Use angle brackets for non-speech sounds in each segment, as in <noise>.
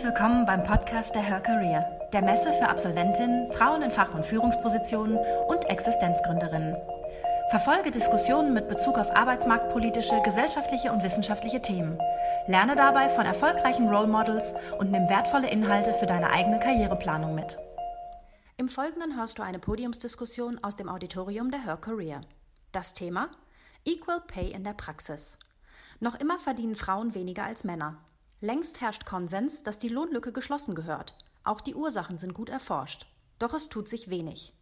Herzlich willkommen beim Podcast der Her Career, der Messe für Absolventinnen, Frauen in Fach- und Führungspositionen und Existenzgründerinnen. Verfolge Diskussionen mit Bezug auf arbeitsmarktpolitische, gesellschaftliche und wissenschaftliche Themen. Lerne dabei von erfolgreichen Role Models und nimm wertvolle Inhalte für deine eigene Karriereplanung mit. Im Folgenden hörst du eine Podiumsdiskussion aus dem Auditorium der Her Career. Das Thema Equal Pay in der Praxis. Noch immer verdienen Frauen weniger als Männer. Längst herrscht Konsens, dass die Lohnlücke geschlossen gehört. Auch die Ursachen sind gut erforscht. Doch es tut sich wenig.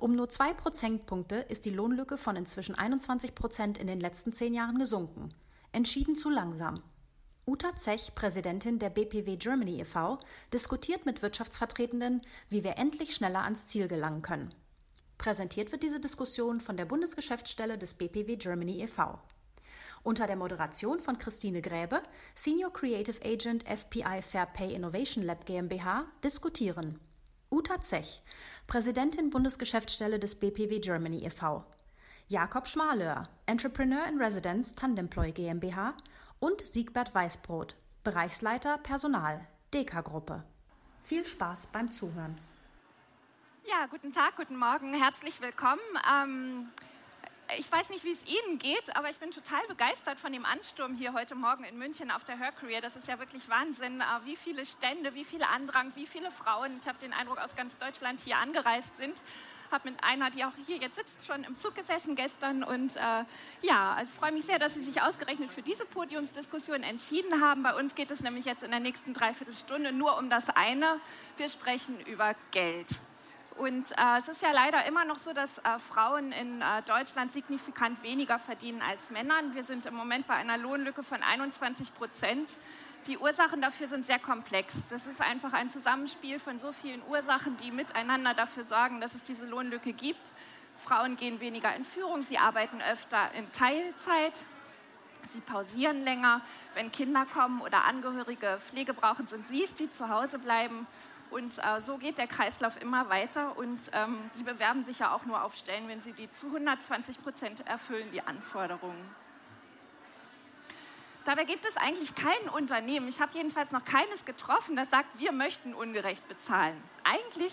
Um nur zwei Prozentpunkte ist die Lohnlücke von inzwischen 21 Prozent in den letzten zehn Jahren gesunken. Entschieden zu langsam. Uta Zech, Präsidentin der BPW Germany e.V., diskutiert mit Wirtschaftsvertretenden, wie wir endlich schneller ans Ziel gelangen können. Präsentiert wird diese Diskussion von der Bundesgeschäftsstelle des BPW Germany e.V. Unter der Moderation von Christine Gräbe, Senior Creative Agent FPI Fair Pay Innovation Lab GmbH, diskutieren Uta Zech, Präsidentin Bundesgeschäftsstelle des BPW Germany e.V., Jakob Schmalöhr, Entrepreneur in Residence Tandemploy GmbH und Siegbert Weißbrot, Bereichsleiter Personal, Deka-Gruppe. Viel Spaß beim Zuhören. Ja, guten Tag, guten Morgen, herzlich willkommen. Ähm, ich weiß nicht, wie es Ihnen geht, aber ich bin total begeistert von dem Ansturm hier heute Morgen in München auf der Her Career. Das ist ja wirklich Wahnsinn, äh, wie viele Stände, wie viele Andrang, wie viele Frauen, ich habe den Eindruck, aus ganz Deutschland hier angereist sind. Habe mit einer, die auch hier jetzt sitzt, schon im Zug gesessen gestern. Und äh, ja, ich freue mich sehr, dass Sie sich ausgerechnet für diese Podiumsdiskussion entschieden haben. Bei uns geht es nämlich jetzt in der nächsten Dreiviertelstunde nur um das eine. Wir sprechen über Geld. Und äh, es ist ja leider immer noch so, dass äh, Frauen in äh, Deutschland signifikant weniger verdienen als Männer. Wir sind im Moment bei einer Lohnlücke von 21 Prozent. Die Ursachen dafür sind sehr komplex. Das ist einfach ein Zusammenspiel von so vielen Ursachen, die miteinander dafür sorgen, dass es diese Lohnlücke gibt. Frauen gehen weniger in Führung, sie arbeiten öfter in Teilzeit, sie pausieren länger. Wenn Kinder kommen oder Angehörige Pflege brauchen, sind sie es, die zu Hause bleiben. Und äh, so geht der Kreislauf immer weiter. Und ähm, sie bewerben sich ja auch nur auf Stellen, wenn sie die zu 120 Prozent erfüllen, die Anforderungen. Dabei gibt es eigentlich kein Unternehmen, ich habe jedenfalls noch keines getroffen, das sagt, wir möchten ungerecht bezahlen. Eigentlich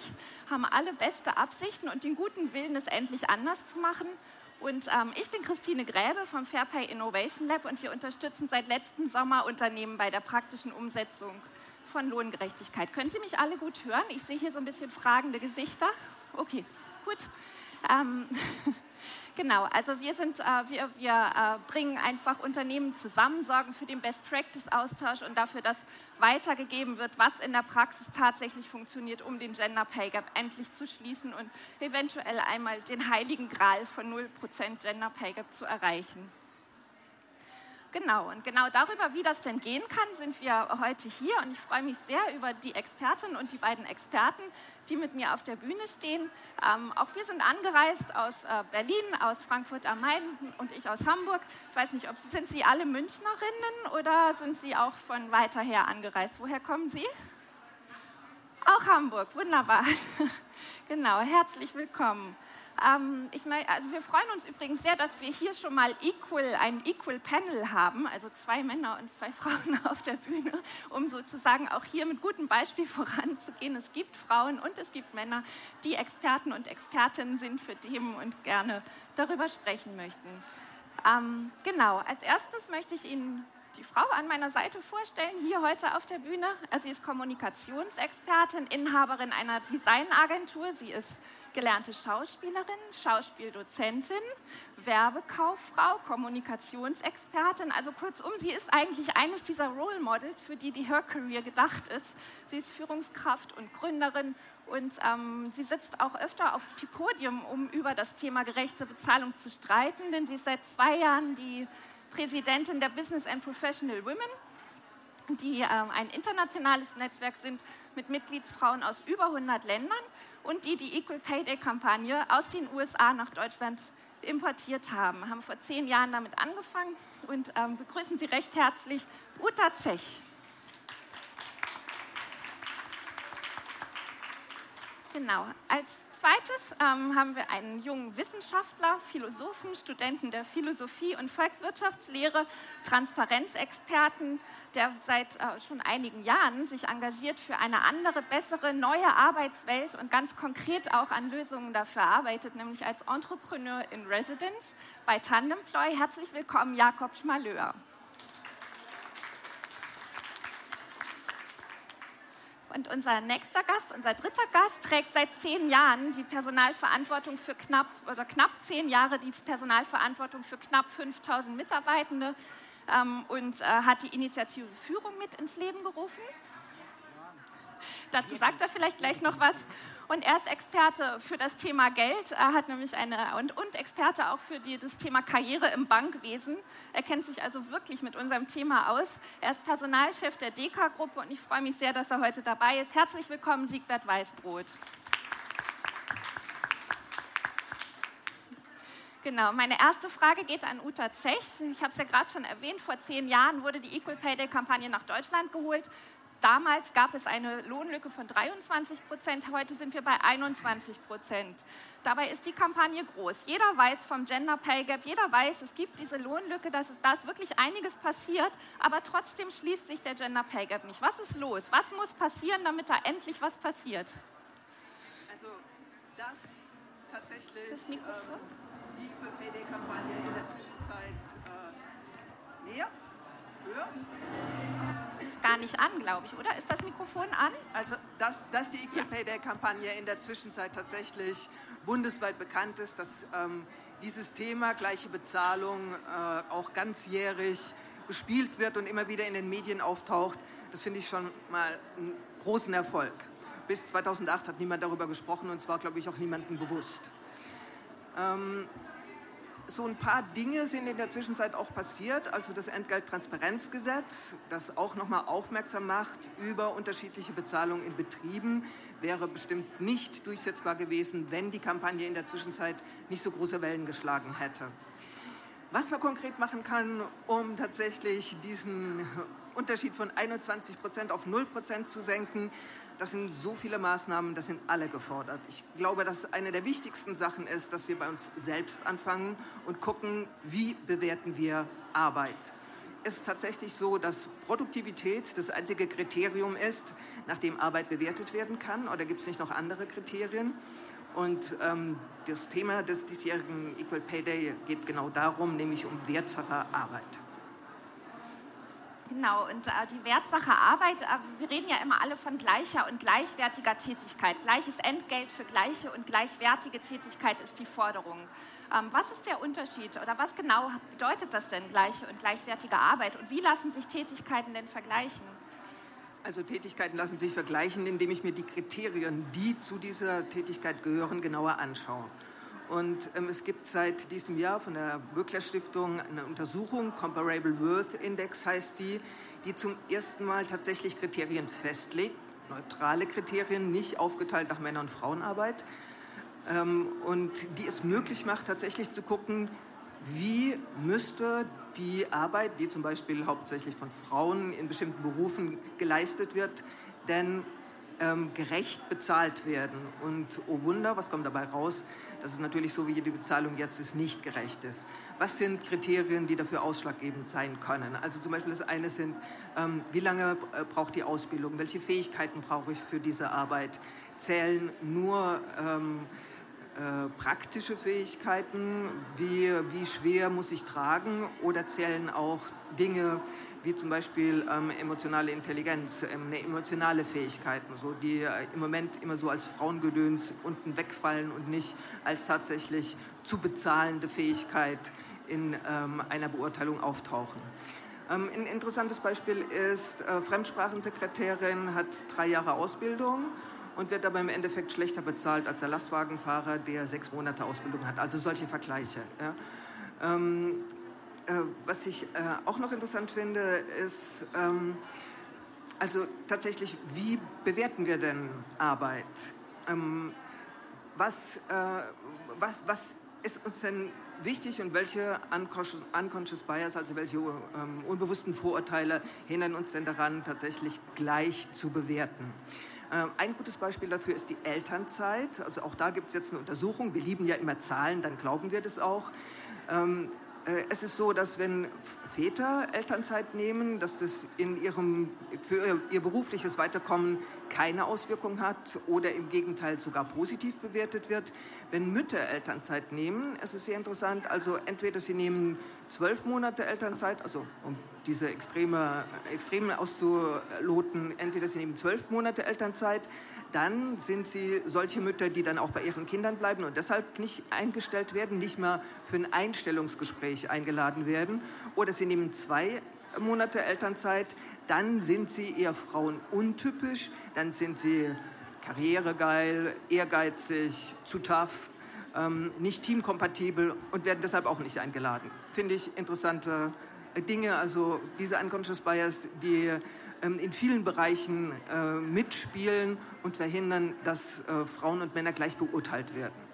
haben alle beste Absichten und den guten Willen, es endlich anders zu machen. Und ähm, ich bin Christine Gräbe vom Fairpay Innovation Lab und wir unterstützen seit letztem Sommer Unternehmen bei der praktischen Umsetzung von Lohngerechtigkeit. Können Sie mich alle gut hören? Ich sehe hier so ein bisschen fragende Gesichter. Okay, gut. Ähm, <laughs> genau, also wir, sind, äh, wir, wir äh, bringen einfach Unternehmen zusammen, sorgen für den Best-Practice-Austausch und dafür, dass weitergegeben wird, was in der Praxis tatsächlich funktioniert, um den Gender Pay Gap endlich zu schließen und eventuell einmal den heiligen Gral von 0% Gender Pay Gap zu erreichen. Genau, und genau darüber, wie das denn gehen kann, sind wir heute hier und ich freue mich sehr über die Expertin und die beiden Experten, die mit mir auf der Bühne stehen. Ähm, auch wir sind angereist aus äh, Berlin, aus Frankfurt am Main und ich aus Hamburg. Ich weiß nicht, ob sind Sie alle Münchnerinnen oder sind Sie auch von weiter her angereist? Woher kommen Sie? Auch Hamburg, wunderbar. <laughs> genau, herzlich willkommen. Ähm, ich mein, also wir freuen uns übrigens sehr, dass wir hier schon mal equal, ein Equal Panel haben, also zwei Männer und zwei <laughs> Frauen auf der Bühne, um sozusagen auch hier mit gutem Beispiel <laughs> voranzugehen. Es gibt Frauen und es gibt Männer, die Experten und Expertinnen sind für Themen und gerne darüber sprechen möchten. Ähm, genau, als erstes möchte ich Ihnen die Frau an meiner Seite vorstellen, hier heute auf der Bühne. Sie ist Kommunikationsexpertin, Inhaberin einer Designagentur. Sie ist gelernte Schauspielerin, Schauspieldozentin, Werbekauffrau, Kommunikationsexpertin. Also kurzum, sie ist eigentlich eines dieser Role Models, für die die Her Career gedacht ist. Sie ist Führungskraft und Gründerin und ähm, sie sitzt auch öfter auf dem Podium, um über das Thema gerechte Bezahlung zu streiten, denn sie ist seit zwei Jahren die Präsidentin der Business and Professional Women die äh, ein internationales Netzwerk sind mit Mitgliedsfrauen aus über 100 Ländern und die die Equal Pay Day-Kampagne aus den USA nach Deutschland importiert haben. Haben vor zehn Jahren damit angefangen und ähm, begrüßen Sie recht herzlich Uta Zech. Genau. Als zweites ähm, haben wir einen jungen Wissenschaftler, Philosophen, Studenten der Philosophie und Volkswirtschaftslehre, Transparenzexperten, der seit äh, schon einigen Jahren sich engagiert für eine andere, bessere, neue Arbeitswelt und ganz konkret auch an Lösungen dafür arbeitet, nämlich als Entrepreneur in Residence bei Tandemploy. Herzlich willkommen, Jakob Schmaleur. Und unser nächster Gast, unser dritter Gast, trägt seit zehn Jahren die Personalverantwortung für knapp oder knapp zehn Jahre die Personalverantwortung für knapp 5000 Mitarbeitende ähm, und äh, hat die Initiative Führung mit ins Leben gerufen. Dazu sagt er vielleicht gleich noch was. Und er ist Experte für das Thema Geld. Er hat nämlich eine und, und Experte auch für die, das Thema Karriere im Bankwesen. Er kennt sich also wirklich mit unserem Thema aus. Er ist Personalchef der DK-Gruppe und ich freue mich sehr, dass er heute dabei ist. Herzlich willkommen, Siegbert Weißbrot. Genau, meine erste Frage geht an Uta Zech. Ich habe es ja gerade schon erwähnt, vor zehn Jahren wurde die Equal Pay Day-Kampagne nach Deutschland geholt. Damals gab es eine Lohnlücke von 23 Prozent, heute sind wir bei 21 Prozent. Dabei ist die Kampagne groß. Jeder weiß vom Gender Pay Gap, jeder weiß, es gibt diese Lohnlücke, dass da ist wirklich einiges passiert, aber trotzdem schließt sich der Gender Pay Gap nicht. Was ist los? Was muss passieren, damit da endlich was passiert? Also, dass tatsächlich das ähm, die Equal Pay Day Kampagne in der Zwischenzeit äh, näher, höher, gar nicht an, glaube ich, oder? Ist das Mikrofon an? Also, dass, dass die Equal Pay Day-Kampagne in der Zwischenzeit tatsächlich bundesweit bekannt ist, dass ähm, dieses Thema gleiche Bezahlung äh, auch ganzjährig bespielt wird und immer wieder in den Medien auftaucht, das finde ich schon mal einen großen Erfolg. Bis 2008 hat niemand darüber gesprochen und zwar, glaube ich, auch niemandem bewusst. Ähm, so ein paar Dinge sind in der Zwischenzeit auch passiert. Also das Entgelttransparenzgesetz, das auch nochmal aufmerksam macht über unterschiedliche Bezahlungen in Betrieben, wäre bestimmt nicht durchsetzbar gewesen, wenn die Kampagne in der Zwischenzeit nicht so große Wellen geschlagen hätte. Was man konkret machen kann, um tatsächlich diesen Unterschied von 21 Prozent auf 0 Prozent zu senken, das sind so viele Maßnahmen, das sind alle gefordert. Ich glaube, dass eine der wichtigsten Sachen ist, dass wir bei uns selbst anfangen und gucken, wie bewerten wir Arbeit. Es ist tatsächlich so, dass Produktivität das einzige Kriterium ist, nach dem Arbeit bewertet werden kann. Oder gibt es nicht noch andere Kriterien? Und ähm, das Thema des diesjährigen Equal Pay Day geht genau darum, nämlich um wertere Arbeit. Genau, und äh, die Wertsache Arbeit, äh, wir reden ja immer alle von gleicher und gleichwertiger Tätigkeit. Gleiches Entgelt für gleiche und gleichwertige Tätigkeit ist die Forderung. Ähm, was ist der Unterschied oder was genau bedeutet das denn, gleiche und gleichwertige Arbeit? Und wie lassen sich Tätigkeiten denn vergleichen? Also Tätigkeiten lassen sich vergleichen, indem ich mir die Kriterien, die zu dieser Tätigkeit gehören, genauer anschaue. Und ähm, es gibt seit diesem Jahr von der Böckler Stiftung eine Untersuchung, Comparable Worth Index heißt die, die zum ersten Mal tatsächlich Kriterien festlegt, neutrale Kriterien, nicht aufgeteilt nach Männer- und Frauenarbeit. Ähm, und die es möglich macht, tatsächlich zu gucken, wie müsste die Arbeit, die zum Beispiel hauptsächlich von Frauen in bestimmten Berufen geleistet wird, denn ähm, gerecht bezahlt werden. Und oh Wunder, was kommt dabei raus? Dass es natürlich so, wie die Bezahlung jetzt ist, nicht gerecht ist. Was sind Kriterien, die dafür ausschlaggebend sein können? Also zum Beispiel das eine sind, ähm, wie lange äh, braucht die Ausbildung? Welche Fähigkeiten brauche ich für diese Arbeit? Zählen nur ähm, äh, praktische Fähigkeiten? Wie, wie schwer muss ich tragen? Oder zählen auch Dinge, wie zum Beispiel ähm, emotionale Intelligenz, ähm, emotionale Fähigkeiten, so, die äh, im Moment immer so als Frauengedöns unten wegfallen und nicht als tatsächlich zu bezahlende Fähigkeit in ähm, einer Beurteilung auftauchen. Ähm, ein interessantes Beispiel ist, äh, Fremdsprachensekretärin hat drei Jahre Ausbildung und wird aber im Endeffekt schlechter bezahlt als der Lastwagenfahrer, der sechs Monate Ausbildung hat. Also solche Vergleiche. Ja. Ähm, äh, was ich äh, auch noch interessant finde, ist, ähm, also tatsächlich, wie bewerten wir denn Arbeit? Ähm, was, äh, was, was ist uns denn wichtig und welche unconscious, unconscious bias, also welche ähm, unbewussten Vorurteile hindern uns denn daran, tatsächlich gleich zu bewerten? Ähm, ein gutes Beispiel dafür ist die Elternzeit. Also auch da gibt es jetzt eine Untersuchung. Wir lieben ja immer Zahlen, dann glauben wir das auch. Äh, es ist so, dass wenn Väter Elternzeit nehmen, dass das in ihrem, für ihr berufliches Weiterkommen keine Auswirkung hat oder im Gegenteil sogar positiv bewertet wird. Wenn Mütter Elternzeit nehmen, es ist sehr interessant, also entweder sie nehmen zwölf Monate Elternzeit, also um diese extreme, Extreme auszuloten, entweder sie nehmen zwölf Monate Elternzeit, dann sind sie solche Mütter, die dann auch bei ihren Kindern bleiben und deshalb nicht eingestellt werden, nicht mal für ein Einstellungsgespräch eingeladen werden. Oder sie nehmen zwei Monate Elternzeit, dann sind sie eher frauenuntypisch, dann sind sie karrieregeil, ehrgeizig, zu tough, ähm, nicht teamkompatibel und werden deshalb auch nicht eingeladen. Finde ich interessante Dinge, also diese Unconscious Bias, die in vielen Bereichen äh, mitspielen und verhindern, dass äh, Frauen und Männer gleich beurteilt werden.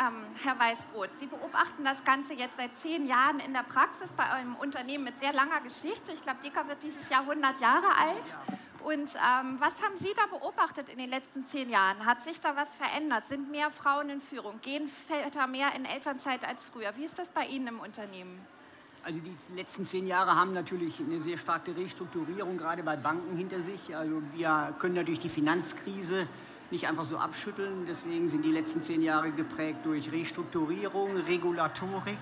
Ähm, Herr Weißbrot, Sie beobachten das Ganze jetzt seit zehn Jahren in der Praxis bei einem Unternehmen mit sehr langer Geschichte. Ich glaube, Deka wird dieses Jahr 100 Jahre alt. Und ähm, was haben Sie da beobachtet in den letzten zehn Jahren? Hat sich da was verändert? Sind mehr Frauen in Führung? Gehen Väter mehr in Elternzeit als früher? Wie ist das bei Ihnen im Unternehmen? Also die letzten zehn Jahre haben natürlich eine sehr starke Restrukturierung gerade bei Banken hinter sich. Also wir können natürlich die Finanzkrise nicht einfach so abschütteln. Deswegen sind die letzten zehn Jahre geprägt durch Restrukturierung, Regulatorik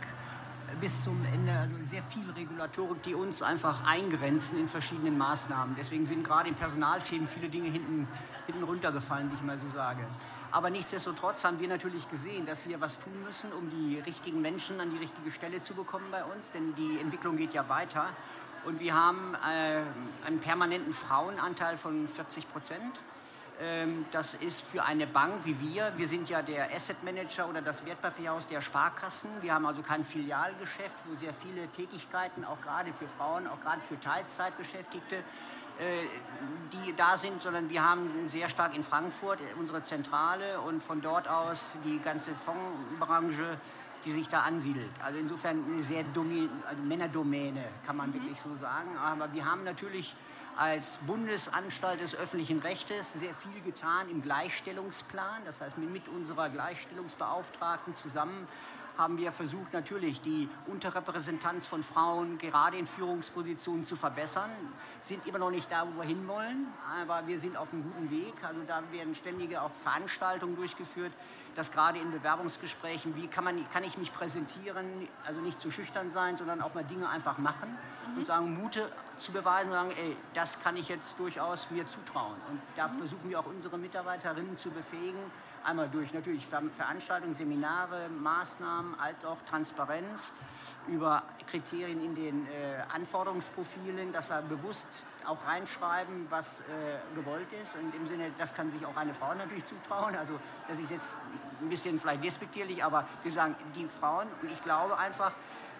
bis zum Ende, also sehr viel Regulatorik, die uns einfach eingrenzen in verschiedenen Maßnahmen. Deswegen sind gerade in Personalthemen viele Dinge hinten, hinten runtergefallen, wie ich mal so sage. Aber nichtsdestotrotz haben wir natürlich gesehen, dass wir was tun müssen, um die richtigen Menschen an die richtige Stelle zu bekommen bei uns, denn die Entwicklung geht ja weiter. Und wir haben äh, einen permanenten Frauenanteil von 40 Prozent. Ähm, das ist für eine Bank wie wir, wir sind ja der Asset Manager oder das Wertpapierhaus der Sparkassen. Wir haben also kein Filialgeschäft, wo sehr viele Tätigkeiten, auch gerade für Frauen, auch gerade für Teilzeitbeschäftigte, die da sind, sondern wir haben sehr stark in Frankfurt unsere Zentrale und von dort aus die ganze Fondsbranche, die sich da ansiedelt. Also insofern eine sehr also Männerdomäne, kann man mhm. wirklich so sagen. Aber wir haben natürlich als Bundesanstalt des öffentlichen Rechtes sehr viel getan im Gleichstellungsplan. Das heißt, mit unserer Gleichstellungsbeauftragten zusammen haben wir versucht, natürlich die Unterrepräsentanz von Frauen gerade in Führungspositionen zu verbessern. Sind immer noch nicht da, wo wir hinwollen, aber wir sind auf einem guten Weg. Also da werden ständige auch Veranstaltungen durchgeführt, dass gerade in Bewerbungsgesprächen, wie kann, man, kann ich mich präsentieren, also nicht zu schüchtern sein, sondern auch mal Dinge einfach machen mhm. und sagen, Mute zu beweisen und sagen, ey, das kann ich jetzt durchaus mir zutrauen. Und da mhm. versuchen wir auch unsere Mitarbeiterinnen zu befähigen, einmal durch natürlich Veranstaltungen, Seminare, Maßnahmen, als auch Transparenz über Kriterien in den äh, Anforderungsprofilen, dass wir bewusst auch reinschreiben, was äh, gewollt ist. Und im Sinne, das kann sich auch eine Frau natürlich zutrauen. Also das ist jetzt ein bisschen vielleicht despektierlich, aber wir sagen, die Frauen, und ich glaube einfach,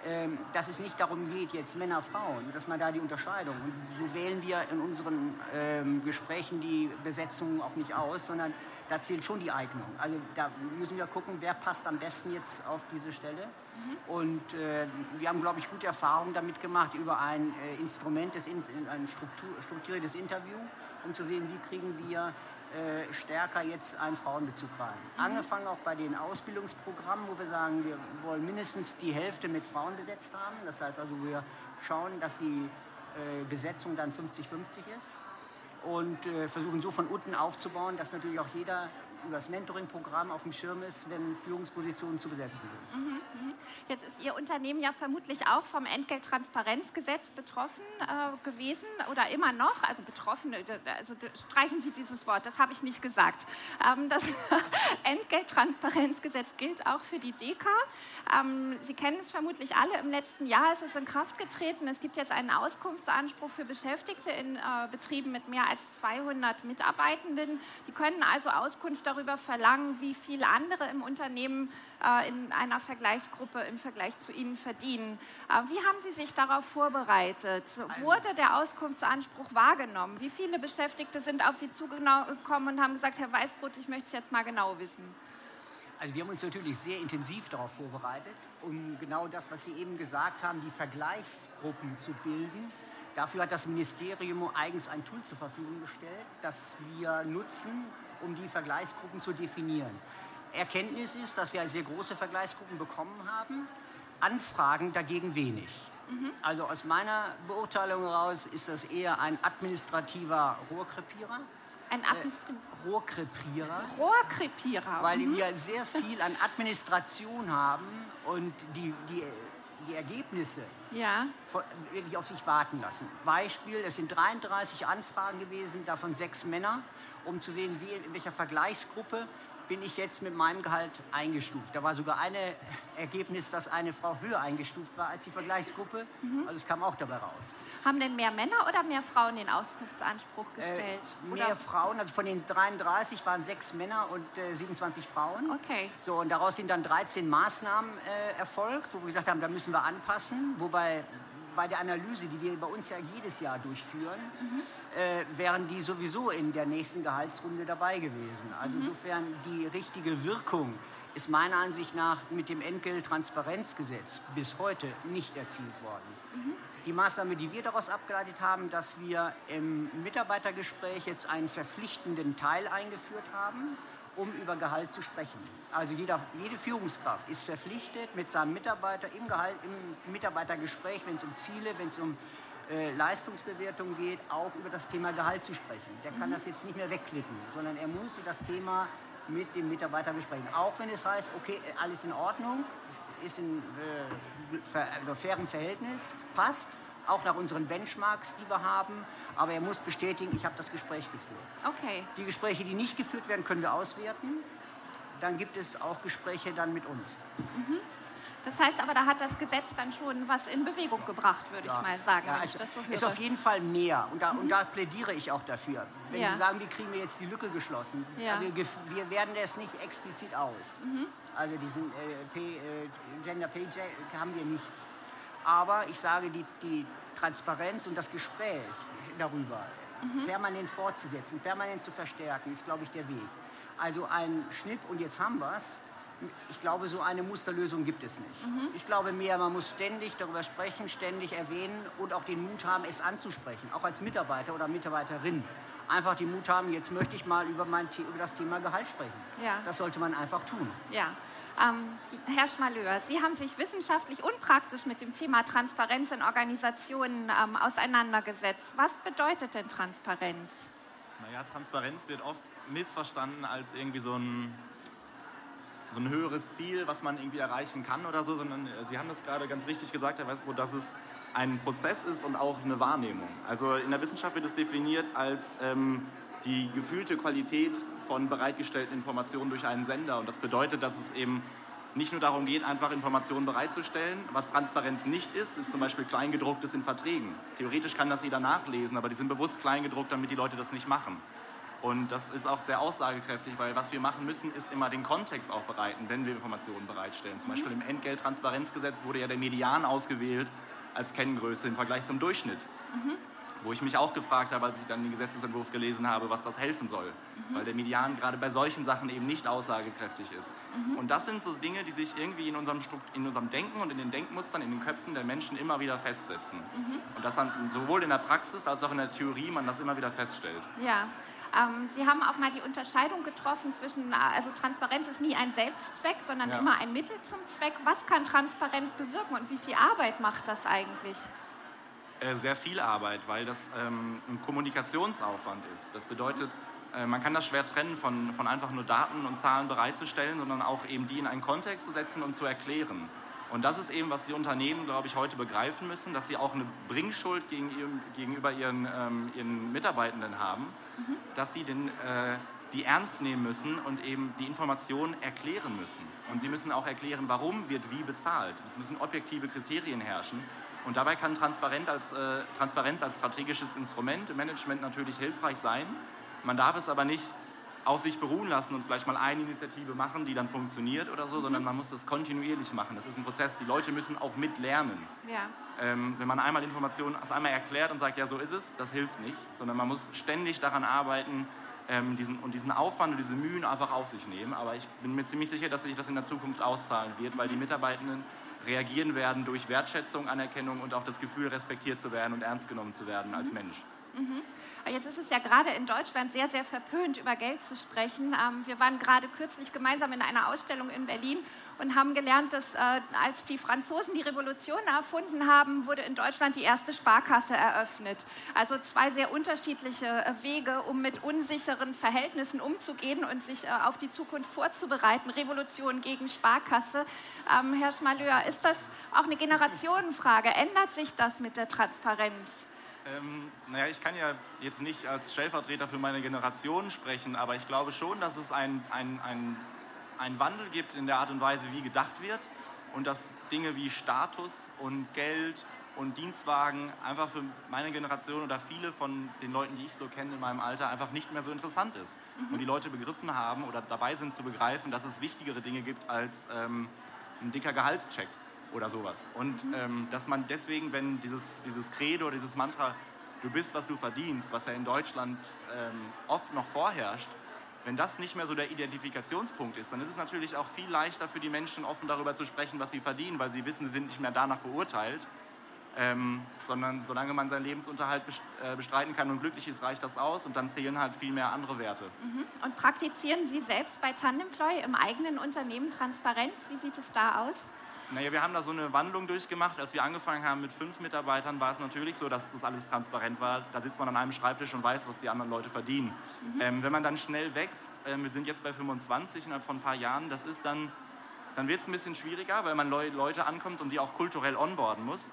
ähm, dass es nicht darum geht, jetzt Männer, Frauen, dass man da die Unterscheidung. Und so wählen wir in unseren ähm, Gesprächen die Besetzung auch nicht aus, sondern da zählt schon die Eignung. Also da müssen wir gucken, wer passt am besten jetzt auf diese Stelle. Mhm. Und äh, wir haben, glaube ich, gute Erfahrungen damit gemacht über ein äh, Instrument, des, ein Struktur, strukturiertes Interview, um zu sehen, wie kriegen wir äh, stärker jetzt einen Frauenbezug rein. Mhm. Angefangen auch bei den Ausbildungsprogrammen, wo wir sagen, wir wollen mindestens die Hälfte mit Frauen besetzt haben. Das heißt also, wir schauen, dass die äh, Besetzung dann 50-50 ist und äh, versuchen so von unten aufzubauen, dass natürlich auch jeder über das Mentoring-Programm auf dem Schirm ist, wenn Führungspositionen zu besetzen sind. Mhm, mhm. Jetzt ist Ihr Unternehmen ja vermutlich auch vom Entgelttransparenzgesetz betroffen äh, gewesen oder immer noch. Also betroffen, äh, also streichen Sie dieses Wort, das habe ich nicht gesagt. Ähm, das <laughs> Entgelttransparenzgesetz gilt auch für die DEKA. Ähm, Sie kennen es vermutlich alle, im letzten Jahr ist es in Kraft getreten. Es gibt jetzt einen Auskunftsanspruch für Beschäftigte in äh, Betrieben mit mehr als 200 Mitarbeitenden. Die können also Auskunft darüber verlangen, wie viele andere im Unternehmen äh, in einer Vergleichsgruppe im Vergleich zu Ihnen verdienen. Äh, wie haben Sie sich darauf vorbereitet? Wurde der Auskunftsanspruch wahrgenommen? Wie viele Beschäftigte sind auf Sie zugekommen und haben gesagt, Herr Weißbrot, ich möchte es jetzt mal genau wissen? Also wir haben uns natürlich sehr intensiv darauf vorbereitet, um genau das, was Sie eben gesagt haben, die Vergleichsgruppen zu bilden Dafür hat das Ministerium eigens ein Tool zur Verfügung gestellt, das wir nutzen, um die Vergleichsgruppen zu definieren. Erkenntnis ist, dass wir sehr große Vergleichsgruppen bekommen haben, Anfragen dagegen wenig. Mhm. Also aus meiner Beurteilung heraus ist das eher ein administrativer Rohrkrepierer. Ein äh, Rohrkrepierer. Rohrkrepierer. Weil mhm. wir sehr viel an Administration haben und die, die, die Ergebnisse ja. wirklich auf sich warten lassen. Beispiel, es sind 33 Anfragen gewesen, davon sechs Männer, um zu sehen, wie, in welcher Vergleichsgruppe bin ich jetzt mit meinem Gehalt eingestuft. Da war sogar ein Ergebnis, dass eine Frau höher eingestuft war als die Vergleichsgruppe. Mhm. Also es kam auch dabei raus. Haben denn mehr Männer oder mehr Frauen den Auskunftsanspruch äh, gestellt? Äh, mehr oder? Frauen, also von den 33 waren sechs Männer und äh, 27 Frauen. Okay. So, und daraus sind dann 13 Maßnahmen äh, erfolgt, wo wir gesagt haben, da müssen wir anpassen. Wobei bei der Analyse, die wir bei uns ja jedes Jahr durchführen, mhm. äh, wären die sowieso in der nächsten Gehaltsrunde dabei gewesen. Also mhm. insofern die richtige Wirkung ist meiner Ansicht nach mit dem Entgelttransparenzgesetz bis heute nicht erzielt worden. Mhm. Die Maßnahme, die wir daraus abgeleitet haben, dass wir im Mitarbeitergespräch jetzt einen verpflichtenden Teil eingeführt haben, um über Gehalt zu sprechen. Also jeder, jede Führungskraft ist verpflichtet, mit seinem Mitarbeiter im, Gehalt, im Mitarbeitergespräch, wenn es um Ziele, wenn es um äh, Leistungsbewertung geht, auch über das Thema Gehalt zu sprechen. Der kann mhm. das jetzt nicht mehr wegklicken, sondern er muss das Thema mit dem Mitarbeiter besprechen. Auch wenn es heißt, okay, alles in Ordnung, ist in äh, fairem Verhältnis, passt, auch nach unseren Benchmarks, die wir haben. Aber er muss bestätigen, ich habe das Gespräch geführt. Okay. Die Gespräche, die nicht geführt werden, können wir auswerten. Dann gibt es auch Gespräche dann mit uns. Mhm. Das heißt aber, da hat das Gesetz dann schon was in Bewegung gebracht, würde ja. ich mal sagen. Ja, also so ist auf jeden Fall mehr und da, mhm. und da, plädiere ich auch dafür. Wenn ja. Sie sagen, wie kriegen wir jetzt die Lücke geschlossen, also wir werden das nicht explizit aus. Mhm. Also diesen äh, P, äh, Gender Pay haben wir nicht. Aber ich sage, die, die Transparenz und das Gespräch darüber mhm. permanent fortzusetzen, permanent zu verstärken, ist, glaube ich, der Weg. Also ein Schnipp und jetzt haben wir es. Ich glaube, so eine Musterlösung gibt es nicht. Mhm. Ich glaube mehr, man muss ständig darüber sprechen, ständig erwähnen und auch den Mut haben, es anzusprechen, auch als Mitarbeiter oder Mitarbeiterin. Einfach den Mut haben, jetzt möchte ich mal über, mein, über das Thema Gehalt sprechen. Ja. Das sollte man einfach tun. Ja. Ähm, Herr Schmaleur, Sie haben sich wissenschaftlich und praktisch mit dem Thema Transparenz in Organisationen ähm, auseinandergesetzt. Was bedeutet denn Transparenz? Naja, Transparenz wird oft missverstanden als irgendwie so ein, so ein höheres Ziel, was man irgendwie erreichen kann oder so, sondern äh, Sie haben das gerade ganz richtig gesagt, Herr Weißbrot, dass es ein Prozess ist und auch eine Wahrnehmung. Also in der Wissenschaft wird es definiert als ähm, die gefühlte Qualität von bereitgestellten Informationen durch einen Sender. Und das bedeutet, dass es eben nicht nur darum geht, einfach Informationen bereitzustellen. Was Transparenz nicht ist, ist zum Beispiel Kleingedrucktes in Verträgen. Theoretisch kann das jeder nachlesen, aber die sind bewusst kleingedruckt, damit die Leute das nicht machen. Und das ist auch sehr aussagekräftig, weil was wir machen müssen, ist immer den Kontext auch bereiten, wenn wir Informationen bereitstellen. Zum Beispiel im Entgelttransparenzgesetz wurde ja der Median ausgewählt als Kenngröße im Vergleich zum Durchschnitt. Mhm wo ich mich auch gefragt habe, als ich dann den Gesetzesentwurf gelesen habe, was das helfen soll. Mhm. Weil der Median gerade bei solchen Sachen eben nicht aussagekräftig ist. Mhm. Und das sind so Dinge, die sich irgendwie in unserem, in unserem Denken und in den Denkmustern, in den Köpfen der Menschen immer wieder festsetzen. Mhm. Und das sowohl in der Praxis als auch in der Theorie man das immer wieder feststellt. Ja. Ähm, Sie haben auch mal die Unterscheidung getroffen zwischen, also Transparenz ist nie ein Selbstzweck, sondern ja. immer ein Mittel zum Zweck. Was kann Transparenz bewirken und wie viel Arbeit macht das eigentlich? Äh, sehr viel Arbeit, weil das ähm, ein Kommunikationsaufwand ist. Das bedeutet, äh, man kann das schwer trennen von, von einfach nur Daten und Zahlen bereitzustellen, sondern auch eben die in einen Kontext zu setzen und zu erklären. Und das ist eben, was die Unternehmen, glaube ich, heute begreifen müssen, dass sie auch eine Bringschuld gegen ihrem, gegenüber ihren, ähm, ihren Mitarbeitenden haben, mhm. dass sie den, äh, die ernst nehmen müssen und eben die Informationen erklären müssen. Und sie müssen auch erklären, warum wird wie bezahlt. Es müssen objektive Kriterien herrschen. Und dabei kann Transparenz als, äh, Transparenz als strategisches Instrument im Management natürlich hilfreich sein. Man darf es aber nicht auf sich beruhen lassen und vielleicht mal eine Initiative machen, die dann funktioniert oder so, mhm. sondern man muss das kontinuierlich machen. Das ist ein Prozess. Die Leute müssen auch mitlernen. Ja. Ähm, wenn man einmal Informationen also einmal erklärt und sagt, ja, so ist es, das hilft nicht, sondern man muss ständig daran arbeiten ähm, diesen, und diesen Aufwand und diese Mühen einfach auf sich nehmen. Aber ich bin mir ziemlich sicher, dass sich das in der Zukunft auszahlen wird, weil die Mitarbeitenden reagieren werden durch Wertschätzung, Anerkennung und auch das Gefühl, respektiert zu werden und ernst genommen zu werden als Mensch. Mhm. Jetzt ist es ja gerade in Deutschland sehr, sehr verpönt, über Geld zu sprechen. Ähm, wir waren gerade kürzlich gemeinsam in einer Ausstellung in Berlin und haben gelernt, dass äh, als die Franzosen die Revolution erfunden haben, wurde in Deutschland die erste Sparkasse eröffnet. Also zwei sehr unterschiedliche äh, Wege, um mit unsicheren Verhältnissen umzugehen und sich äh, auf die Zukunft vorzubereiten. Revolution gegen Sparkasse. Ähm, Herr Schmaleur, ist das auch eine Generationenfrage? Ändert sich das mit der Transparenz? Ähm, naja, ich kann ja jetzt nicht als Stellvertreter für meine Generation sprechen, aber ich glaube schon, dass es ein, ein, ein einen Wandel gibt in der Art und Weise, wie gedacht wird und dass Dinge wie Status und Geld und Dienstwagen einfach für meine Generation oder viele von den Leuten, die ich so kenne in meinem Alter, einfach nicht mehr so interessant ist. Mhm. Und die Leute begriffen haben oder dabei sind zu begreifen, dass es wichtigere Dinge gibt als ähm, ein dicker Gehaltscheck oder sowas. Und mhm. ähm, dass man deswegen, wenn dieses, dieses Credo, dieses Mantra, du bist, was du verdienst, was ja in Deutschland ähm, oft noch vorherrscht, wenn das nicht mehr so der Identifikationspunkt ist, dann ist es natürlich auch viel leichter für die Menschen, offen darüber zu sprechen, was sie verdienen, weil sie wissen, sie sind nicht mehr danach beurteilt, ähm, sondern solange man seinen Lebensunterhalt äh, bestreiten kann und glücklich ist, reicht das aus und dann zählen halt viel mehr andere Werte. Mhm. Und praktizieren Sie selbst bei Tandemploy im eigenen Unternehmen Transparenz? Wie sieht es da aus? Naja, wir haben da so eine Wandlung durchgemacht. Als wir angefangen haben mit fünf Mitarbeitern, war es natürlich so, dass das alles transparent war. Da sitzt man an einem Schreibtisch und weiß, was die anderen Leute verdienen. Mhm. Ähm, wenn man dann schnell wächst, äh, wir sind jetzt bei 25 innerhalb von ein paar Jahren, das ist dann, dann wird es ein bisschen schwieriger, weil man Leute ankommt und die auch kulturell onboarden muss.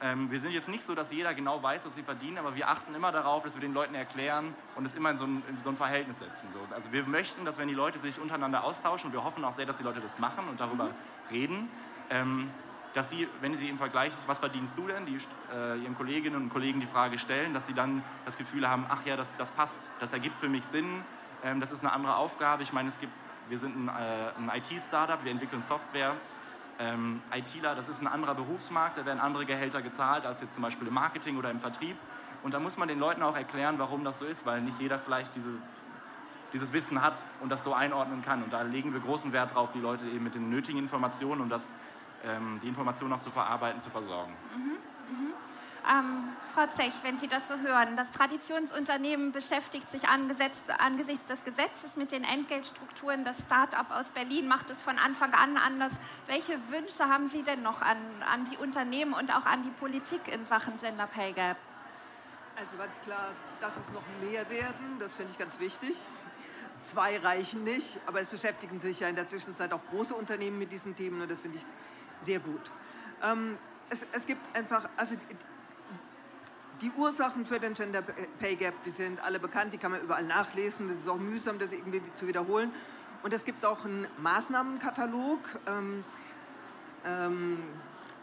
Ähm, wir sind jetzt nicht so, dass jeder genau weiß, was sie verdienen, aber wir achten immer darauf, dass wir den Leuten erklären und es immer in so ein, in so ein Verhältnis setzen. So. Also wir möchten, dass wenn die Leute sich untereinander austauschen, und wir hoffen auch sehr, dass die Leute das machen und darüber mhm. reden, ähm, dass sie, wenn sie im Vergleich, was verdienst du denn, die äh, ihren Kolleginnen und Kollegen die Frage stellen, dass sie dann das Gefühl haben, ach ja, das, das passt, das ergibt für mich Sinn, ähm, das ist eine andere Aufgabe. Ich meine, es gibt, wir sind ein, äh, ein IT-Startup, wir entwickeln Software. Ähm, ITler, das ist ein anderer Berufsmarkt, da werden andere Gehälter gezahlt als jetzt zum Beispiel im Marketing oder im Vertrieb. Und da muss man den Leuten auch erklären, warum das so ist, weil nicht jeder vielleicht diese, dieses Wissen hat und das so einordnen kann. Und da legen wir großen Wert drauf, die Leute eben mit den nötigen Informationen, um das ähm, die Informationen auch zu verarbeiten, zu versorgen. Mhm, mhm. Ähm, Frau Zech, wenn Sie das so hören, das Traditionsunternehmen beschäftigt sich angesichts, angesichts des Gesetzes mit den Entgeltstrukturen. Das Start-up aus Berlin macht es von Anfang an anders. Welche Wünsche haben Sie denn noch an, an die Unternehmen und auch an die Politik in Sachen Gender Pay Gap? Also ganz klar, dass es noch mehr werden, das finde ich ganz wichtig. Zwei reichen nicht, aber es beschäftigen sich ja in der Zwischenzeit auch große Unternehmen mit diesen Themen und das finde ich sehr gut. Ähm, es, es, gibt einfach, also die, die Ursachen für den Gender Pay Gap, die sind alle bekannt, die kann man überall nachlesen. Das ist auch mühsam, das irgendwie zu wiederholen. Und es gibt auch einen Maßnahmenkatalog, ähm, ähm,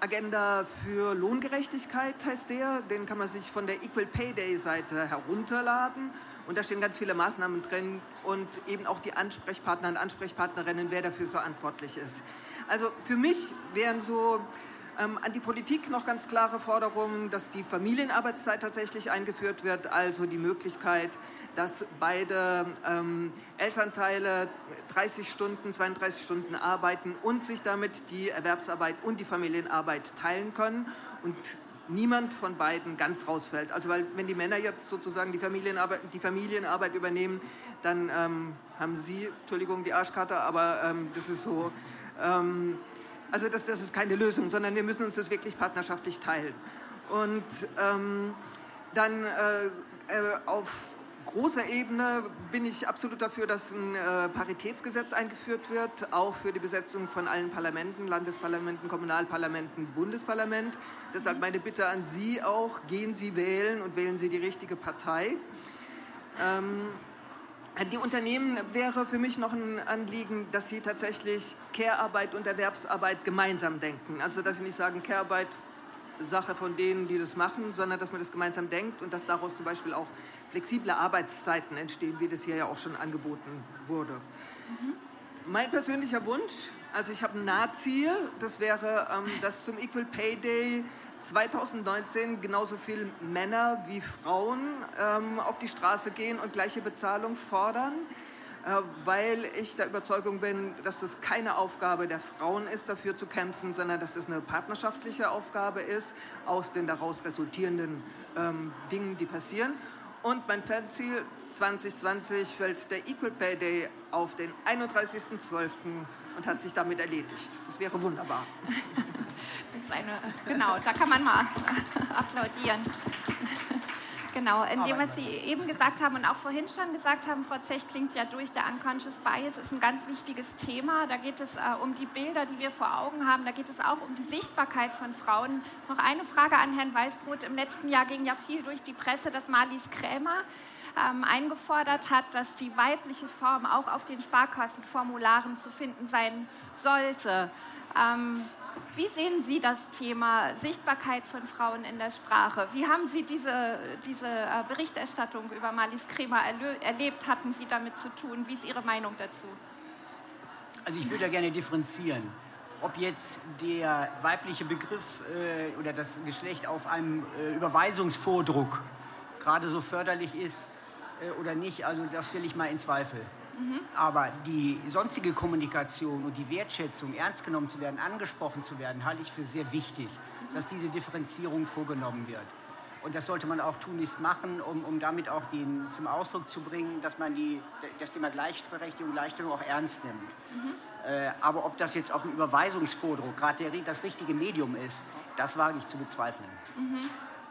Agenda für Lohngerechtigkeit heißt der. Den kann man sich von der Equal Pay Day Seite herunterladen. Und da stehen ganz viele Maßnahmen drin und eben auch die Ansprechpartner und Ansprechpartnerinnen, wer dafür verantwortlich ist. Also für mich wären so ähm, an die Politik noch ganz klare Forderungen, dass die Familienarbeitszeit tatsächlich eingeführt wird, also die Möglichkeit, dass beide ähm, Elternteile 30 Stunden, 32 Stunden arbeiten und sich damit die Erwerbsarbeit und die Familienarbeit teilen können und niemand von beiden ganz rausfällt. Also weil wenn die Männer jetzt sozusagen die Familienarbeit, die Familienarbeit übernehmen, dann ähm, haben sie, Entschuldigung, die Arschkarte, aber ähm, das ist so, ähm, also das, das, ist keine Lösung, sondern wir müssen uns das wirklich partnerschaftlich teilen. Und ähm, dann äh, äh, auf großer Ebene bin ich absolut dafür, dass ein äh, Paritätsgesetz eingeführt wird, auch für die Besetzung von allen Parlamenten, Landesparlamenten, Kommunalparlamenten, Bundesparlament. Deshalb meine Bitte an Sie auch, gehen Sie wählen und wählen Sie die richtige Partei. Ähm, die Unternehmen wäre für mich noch ein Anliegen, dass sie tatsächlich Care-Arbeit und Erwerbsarbeit gemeinsam denken. Also dass sie nicht sagen, Care-Arbeit Sache von denen, die das machen, sondern dass man das gemeinsam denkt und dass daraus zum Beispiel auch flexible Arbeitszeiten entstehen, wie das hier ja auch schon angeboten wurde. Mhm. Mein persönlicher Wunsch, also ich habe ein Nahziel, das wäre, ähm, dass zum Equal Pay Day 2019 genauso viele Männer wie Frauen ähm, auf die Straße gehen und gleiche Bezahlung fordern. äh, weil ich der Überzeugung bin, dass es keine Aufgabe der Frauen ist, dafür zu kämpfen, sondern dass es eine partnerschaftliche Aufgabe ist, aus den daraus resultierenden ähm, Dingen, die passieren. Und mein Ziel 2020 fällt der Equal Pay Day auf den 31.12. und hat sich damit erledigt. Das wäre wunderbar. <laughs> Das eine, genau, da kann man mal <laughs> applaudieren. <laughs> Genau, indem was Sie eben gesagt haben und auch vorhin schon gesagt haben, Frau Zech klingt ja durch, der Unconscious Bias ist ein ganz wichtiges Thema. Da geht es äh, um die Bilder, die wir vor Augen haben. Da geht es auch um die Sichtbarkeit von Frauen. Noch eine Frage an Herrn Weißbrot. Im letzten Jahr ging ja viel durch die Presse, dass Marlies Krämer ähm, eingefordert hat, dass die weibliche Form auch auf den Sparkassenformularen zu finden sein sollte. Ähm, wie sehen Sie das Thema Sichtbarkeit von Frauen in der Sprache? Wie haben Sie diese, diese äh, Berichterstattung über Marlies Kremer erlebt? Hatten Sie damit zu tun? Wie ist Ihre Meinung dazu? Also ich würde ja gerne differenzieren. Ob jetzt der weibliche Begriff äh, oder das Geschlecht auf einem äh, Überweisungsvordruck gerade so förderlich ist oder nicht, also das stelle ich mal in Zweifel. Mhm. Aber die sonstige Kommunikation und die Wertschätzung, ernst genommen zu werden, angesprochen zu werden, halte ich für sehr wichtig, mhm. dass diese Differenzierung vorgenommen wird. Und das sollte man auch tunlichst machen, um, um damit auch den, zum Ausdruck zu bringen, dass man die, das Thema Gleichberechtigung, Gleichstellung auch ernst nimmt. Mhm. Äh, aber ob das jetzt auf dem Überweisungsvordruck gerade das richtige Medium ist, das wage ich zu bezweifeln. Mhm.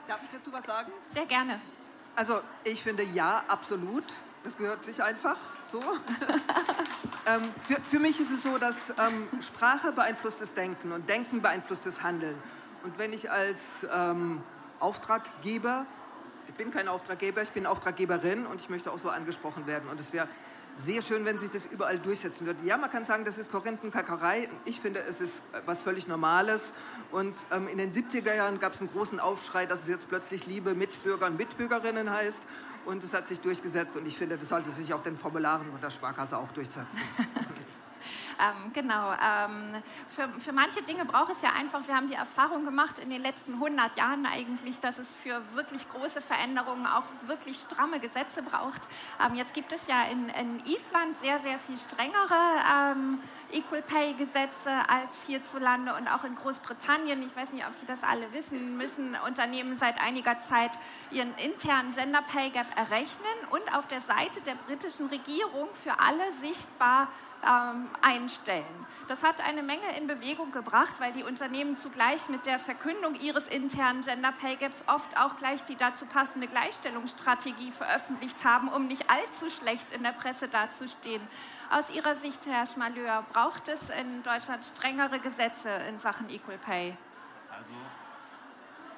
Darf ich dazu was sagen? Sehr gerne. Also ich finde ja, absolut. Das gehört sich einfach so. <laughs> ähm, für, für, mich ist es so, dass ähm, Sprache beeinflusst das Denken und Denken beeinflusst das Handeln. Und wenn ich als ähm, Auftraggeber, ich bin kein Auftraggeber, ich bin Auftraggeberin und ich möchte auch so angesprochen werden. Und es wäre sehr schön, wenn sich das überall durchsetzen würde. Ja, man kann sagen, das ist Korinthenkackerei. Ich finde, es ist was völlig Normales. Und ähm, in den 70er Jahren gab es einen großen Aufschrei, dass es jetzt plötzlich Liebe Mitbürger und Mitbürgerinnen heißt. Und es hat sich durchgesetzt. Und ich finde, das sollte sich auf den Formularen von der Sparkasse auch durchsetzen. <laughs> Ähm, genau. Ähm, für, für manche Dinge braucht es ja einfach, wir haben die Erfahrung gemacht in den letzten 100 Jahren eigentlich, dass es für wirklich große Veränderungen auch wirklich stramme Gesetze braucht. Ähm, jetzt gibt es ja in, in, Island sehr, sehr viel strengere ähm, Equal Pay Gesetze als hierzulande und auch in Großbritannien. Ich weiß nicht, ob Sie das alle wissen, müssen Unternehmen seit einiger Zeit ihren internen Gender Pay Gap errechnen und auf der Seite der britischen Regierung für alle sichtbar ähm, einstellen. Das hat eine Menge in Bewegung gebracht, weil die Unternehmen zugleich mit der Verkündung ihres internen Gender Pay Gaps oft auch gleich die dazu passende Gleichstellungsstrategie veröffentlicht haben, um nicht allzu schlecht in der Presse dazustehen. Aus Ihrer Sicht, Herr Schmaleur, braucht es in Deutschland strengere Gesetze in Sachen Equal Pay? Also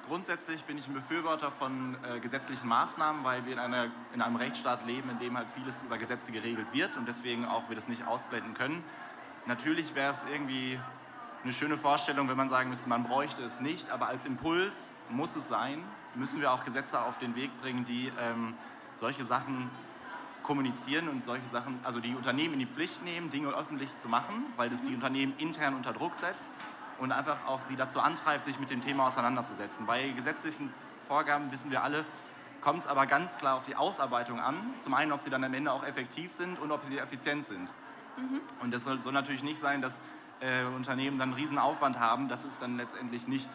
grundsätzlich bin ich ein Befürworter von äh, gesetzlichen Maßnahmen, weil wir in, einer, in einem Rechtsstaat leben, in dem halt vieles über Gesetze geregelt wird und deswegen auch wir das nicht ausblenden können. Natürlich wäre es irgendwie eine schöne Vorstellung, wenn man sagen müsste, man bräuchte es nicht, aber als Impuls muss es sein, müssen wir auch Gesetze auf den Weg bringen, die ähm, solche Sachen kommunizieren und solche Sachen, also die Unternehmen in die Pflicht nehmen, Dinge öffentlich zu machen, weil das die Unternehmen intern unter Druck setzt und einfach auch sie dazu antreibt, sich mit dem Thema auseinanderzusetzen. Bei gesetzlichen Vorgaben wissen wir alle, kommt es aber ganz klar auf die Ausarbeitung an. Zum einen, ob sie dann am Ende auch effektiv sind und ob sie effizient sind. Mhm. Und das soll, soll, natürlich nicht sein, dass äh, Unternehmen dann einen Riesenaufwand haben. Das ist dann letztendlich nicht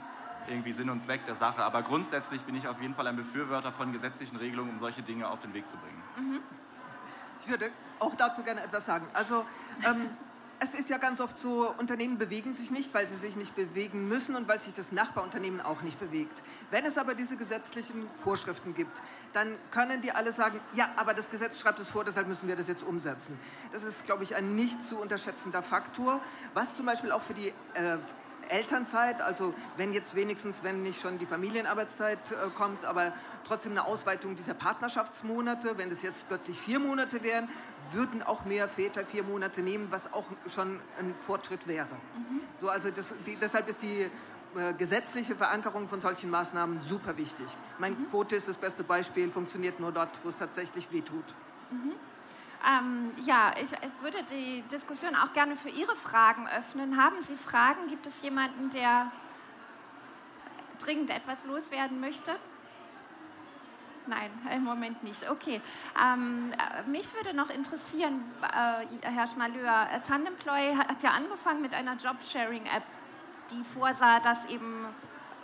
irgendwie Sinn und Zweck der Sache. Aber grundsätzlich bin ich auf jeden Fall ein Befürworter von gesetzlichen Regelungen, um solche Dinge auf den Weg zu bringen. Mhm. Ich würde auch dazu gerne etwas sagen. Also ähm, es ist ja ganz oft so, Unternehmen bewegen sich nicht, weil sie sich nicht bewegen müssen und weil sich das Nachbarunternehmen auch nicht bewegt. Wenn es aber diese gesetzlichen Vorschriften gibt, dann können die alle sagen, ja, aber das Gesetz schreibt es vor, deshalb müssen wir das jetzt umsetzen. Das ist, glaube ich, ein nicht zu unterschätzender Faktor, was zum Beispiel auch für die äh, Elternzeit, also wenn jetzt wenigstens, wenn nicht schon die Familienarbeitszeit äh, kommt, aber trotzdem eine Ausweitung dieser Partnerschaftsmonate, wenn das jetzt plötzlich vier Monate wären, würden auch mehr Väter vier Monate nehmen, was auch schon ein Fortschritt wäre. Mhm. So, also das, die, deshalb ist die äh, gesetzliche Verankerung von solchen Maßnahmen super wichtig. Mein mhm. Quote ist das beste Beispiel, funktioniert nur dort, wo es tatsächlich wehtut. Mhm. Ähm, ja, ich, ich, würde die Diskussion auch gerne für Ihre Fragen öffnen. Haben Sie Fragen? Gibt es jemanden, der dringend etwas loswerden möchte? Nein, im Moment nicht. Okay. Ähm, äh, mich würde noch interessieren, äh, Herr Schmaleur, äh, Tandemploy hat ja angefangen mit einer Job-Sharing-App, die vorsah, dass eben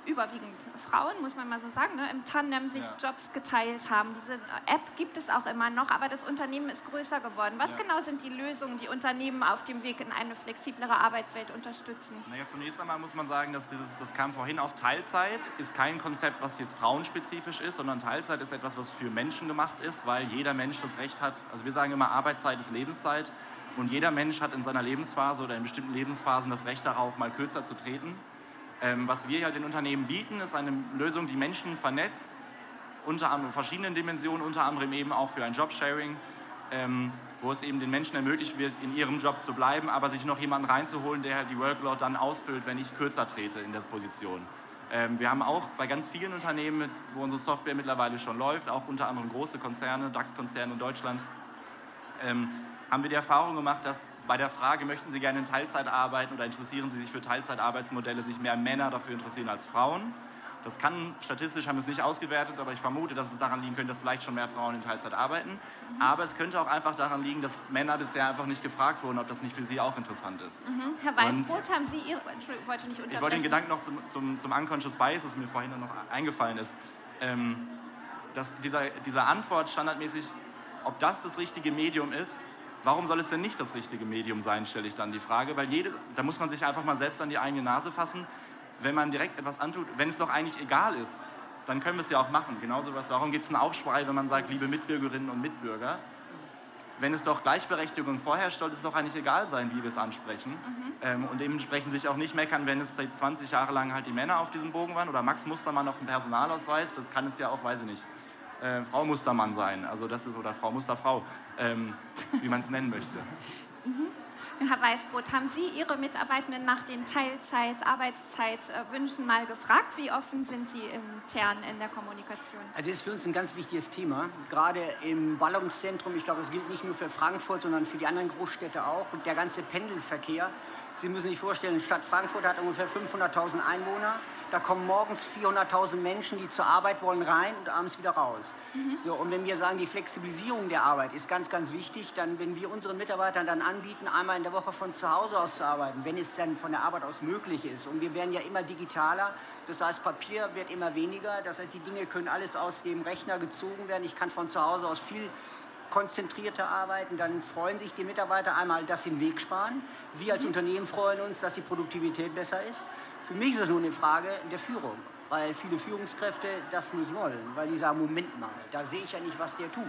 überwiegend Frauen, muss man mal so sagen, ne, im Tandem sich ja. Jobs geteilt haben. Diese App gibt es auch immer noch, aber das Unternehmen ist größer geworden. Was ja. genau sind die Lösungen, die Unternehmen auf dem Weg in eine flexiblere Arbeitswelt unterstützen? Naja, zunächst einmal muss man sagen, dass dieses, das kam vorhin auf Teilzeit, ist kein Konzept, was jetzt frauenspezifisch ist, sondern Teilzeit ist etwas, was für Menschen gemacht ist, weil jeder Mensch das Recht hat. Also wir sagen immer, Arbeitszeit ist Lebenszeit. Und jeder Mensch hat in seiner Lebensphase oder in bestimmten Lebensphasen das Recht darauf, mal kürzer zu treten. Ähm, was wir halt den Unternehmen bieten, ist eine Lösung, die Menschen vernetzt, unter anderem in verschiedenen Dimensionen, unter anderem eben auch für ein Jobsharing, ähm, wo es eben den Menschen ermöglicht wird, in ihrem Job zu bleiben, aber sich noch jemanden reinzuholen, der halt die Workload dann ausfüllt, wenn ich kürzer trete in der Position. Ähm, wir haben auch bei ganz vielen Unternehmen, wo unsere Software mittlerweile schon läuft, auch unter anderem große Konzerne, DAX-Konzerne in Deutschland, ähm, haben wir die Erfahrung gemacht, dass bei der Frage, möchten Sie gerne in Teilzeit arbeiten oder interessieren Sie sich für Teilzeitarbeitsmodelle, sich mehr Männer dafür interessieren als Frauen. Das kann, statistisch haben wir es nicht ausgewertet, aber ich vermute, dass es daran liegen könnte, dass vielleicht schon mehr Frauen in Teilzeit arbeiten. Mhm. Aber es könnte auch einfach daran liegen, dass Männer bisher einfach nicht gefragt wurden, ob das nicht für sie auch interessant ist. Mhm. Herr Weißbrot, haben Sie Ihre... Entschuldigung, ich wollte nicht unterbrechen. Ich wollte den Gedanken noch zum, zum, zum Unconscious Bias, was mir vorhin noch eingefallen ist. Ähm, dass dieser, dieser Antwort standardmäßig, ob das das richtige Medium ist, Warum soll es denn nicht das richtige Medium sein, stelle ich dann die Frage, weil jede, da muss man sich einfach mal selbst an die eigene Nase fassen. Wenn man direkt etwas antut, wenn es doch eigentlich egal ist, dann können wir es ja auch machen. Genauso was, warum gibt es einen Aufschrei, wenn man sagt, liebe Mitbürgerinnen und Mitbürger? Wenn es doch Gleichberechtigung vorherrscht, sollte es doch eigentlich egal sein, wie wir es ansprechen. Mhm. Ähm, und dementsprechend sich auch nicht meckern, wenn es seit 20 Jahre lang halt die Männer auf diesem Bogen waren oder Max Mustermann auf dem Personalausweis. Das kann es ja auch, weiß ich nicht, äh, Frau Mustermann sein. Also das ist, oder Frau Musterfrau ähm, wie man es nennen möchte. <laughs> Mhm. Herr Weißbrot, haben Sie Ihre Mitarbeitenden nach den Teilzeit-Arbeitszeitwünschen mal gefragt? Wie offen sind Sie intern in der Kommunikation? Also das ist für uns ein ganz wichtiges Thema. Gerade im Ballungszentrum, ich glaube, es gilt nicht nur für Frankfurt, sondern für die anderen Großstädte auch. Und der ganze Pendelverkehr. Sie müssen sich vorstellen, Stadt Frankfurt hat ungefähr 500.000 Einwohner. Da kommen morgens 400.000 Menschen, die zur Arbeit wollen, rein und abends wieder raus. Mhm. So, und wenn wir sagen, die Flexibilisierung der Arbeit ist ganz, ganz wichtig, dann, wenn wir unseren Mitarbeitern dann anbieten, einmal in der Woche von zu Hause aus zu arbeiten, wenn es dann von der Arbeit aus möglich ist. Und wir werden ja immer digitaler, das heißt, Papier wird immer weniger, das heißt, die Dinge können alles aus dem Rechner gezogen werden. Ich kann von zu Hause aus viel konzentrierter arbeiten, dann freuen sich die Mitarbeiter einmal, dass sie den Weg sparen. Wir als mhm. Unternehmen freuen uns, dass die Produktivität besser ist. Für mich ist das nur eine Frage der Führung, weil viele Führungskräfte das nicht wollen, weil die sagen, Moment mal, da sehe ich ja nicht, was der tut.